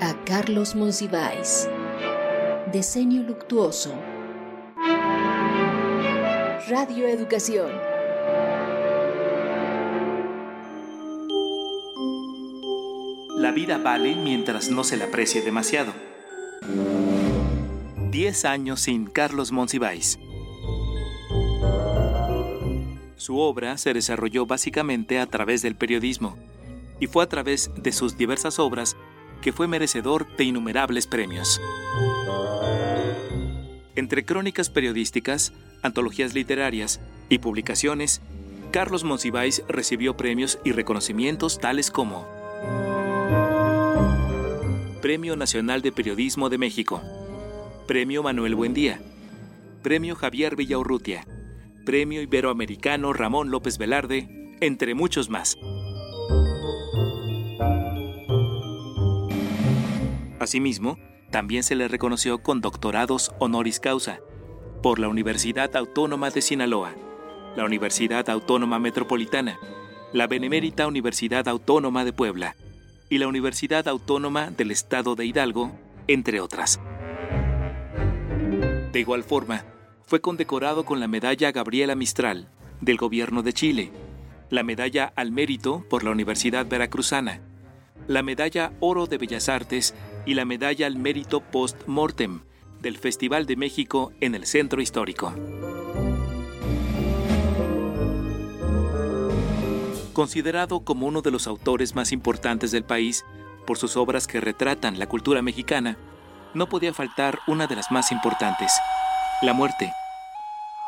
A Carlos Monsiváis. Diseño luctuoso. Radio Educación. La vida vale mientras no se la aprecie demasiado. Diez años sin Carlos Monsiváis. Su obra se desarrolló básicamente a través del periodismo, y fue a través de sus diversas obras que fue merecedor de innumerables premios. Entre crónicas periodísticas, antologías literarias y publicaciones, Carlos Monsiváis recibió premios y reconocimientos tales como Premio Nacional de Periodismo de México, Premio Manuel Buendía, Premio Javier Villaurrutia, Premio Iberoamericano Ramón López Velarde, entre muchos más. Asimismo, también se le reconoció con doctorados honoris causa por la Universidad Autónoma de Sinaloa, la Universidad Autónoma Metropolitana, la Benemérita Universidad Autónoma de Puebla y la Universidad Autónoma del Estado de Hidalgo, entre otras. De igual forma, fue condecorado con la medalla Gabriela Mistral del Gobierno de Chile, la medalla al mérito por la Universidad Veracruzana, la medalla Oro de Bellas Artes y la medalla al mérito post-mortem del Festival de México en el Centro Histórico. Considerado como uno de los autores más importantes del país por sus obras que retratan la cultura mexicana, no podía faltar una de las más importantes, la muerte,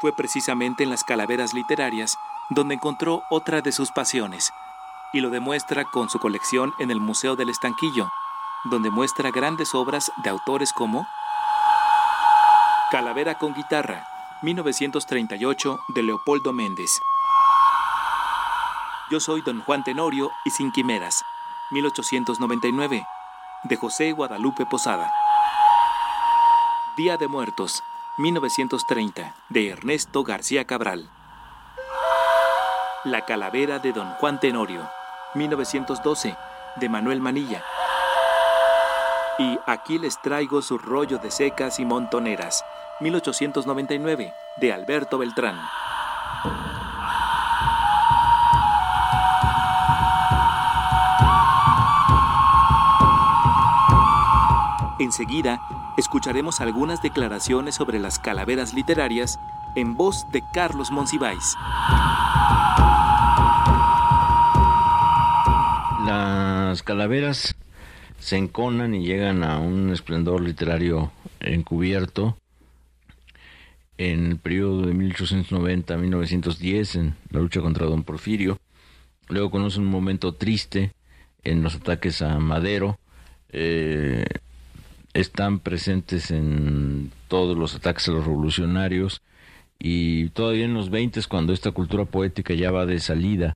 fue precisamente en las calaveras literarias donde encontró otra de sus pasiones, y lo demuestra con su colección en el Museo del Estanquillo, donde muestra grandes obras de autores como Calavera con guitarra, 1938, de Leopoldo Méndez. Yo soy don Juan Tenorio y sin quimeras, 1899, de José Guadalupe Posada. Día de Muertos, 1930, de Ernesto García Cabral. La calavera de Don Juan Tenorio, 1912, de Manuel Manilla. Y aquí les traigo su rollo de secas y montoneras, 1899, de Alberto Beltrán. Enseguida, escucharemos algunas declaraciones sobre las calaveras literarias en voz de Carlos Monsiváis. Las calaveras se enconan y llegan a un esplendor literario encubierto en el periodo de 1890 1910 en la lucha contra don Porfirio. Luego conoce un momento triste en los ataques a Madero. Eh, están presentes en todos los ataques a los revolucionarios y todavía en los 20 cuando esta cultura poética ya va de salida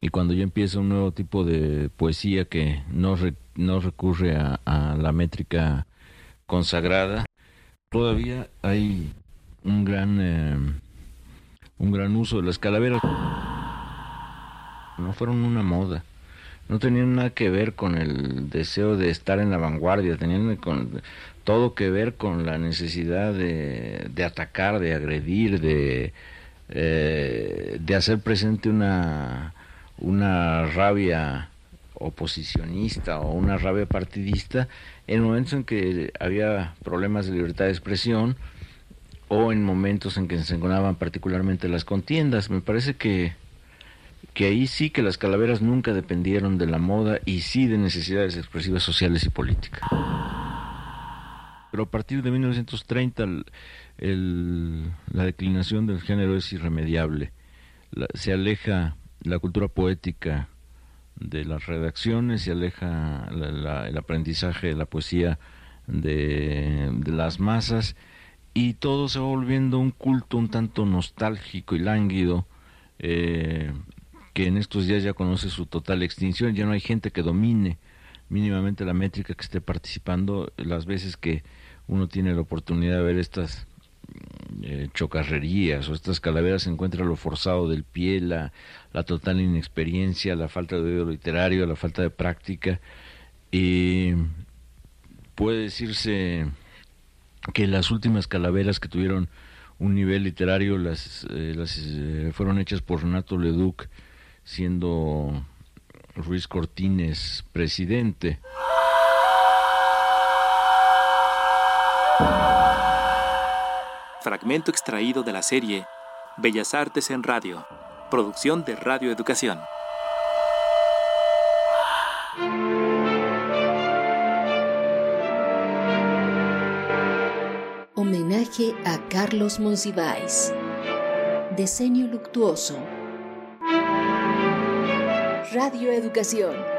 y cuando ya empieza un nuevo tipo de poesía que no, no recurre a, la métrica consagrada, todavía hay un gran, eh, un gran uso de las calaveras. No fueron una moda no tenían nada que ver con el deseo de estar en la vanguardia, tenían con, todo que ver con la necesidad de, atacar, de agredir, de, eh, de hacer presente una, una rabia oposicionista o una rabia partidista en momentos en que había problemas de libertad de expresión o en momentos en que se encontraban particularmente las contiendas. Me parece que que ahí sí que las calaveras nunca dependieron de la moda y sí de necesidades expresivas sociales y políticas. Pero a partir de 1930 la declinación del género es irremediable. se aleja la cultura poética de las redacciones, se aleja el aprendizaje de la poesía de, las masas y todo se va volviendo un culto un tanto nostálgico y lánguido eh, que en estos días ya conoce su total extinción, ya no hay gente que domine mínimamente la métrica que esté participando. Las veces que uno tiene la oportunidad de ver estas eh, chocarrerías o estas calaveras se encuentra lo forzado del pie, la, la total inexperiencia, la falta de oído literario, la falta de práctica Y puede decirse que las últimas calaveras que tuvieron un nivel literario las, eh, las eh, fueron hechas por Renato Leduc siendo Ruiz Cortines presidente. Fragmento extraído de la serie Bellas Artes en Radio, producción de Radio Educación. Homenaje a Carlos Monsiváis. Diseño luctuoso. Radio Educación.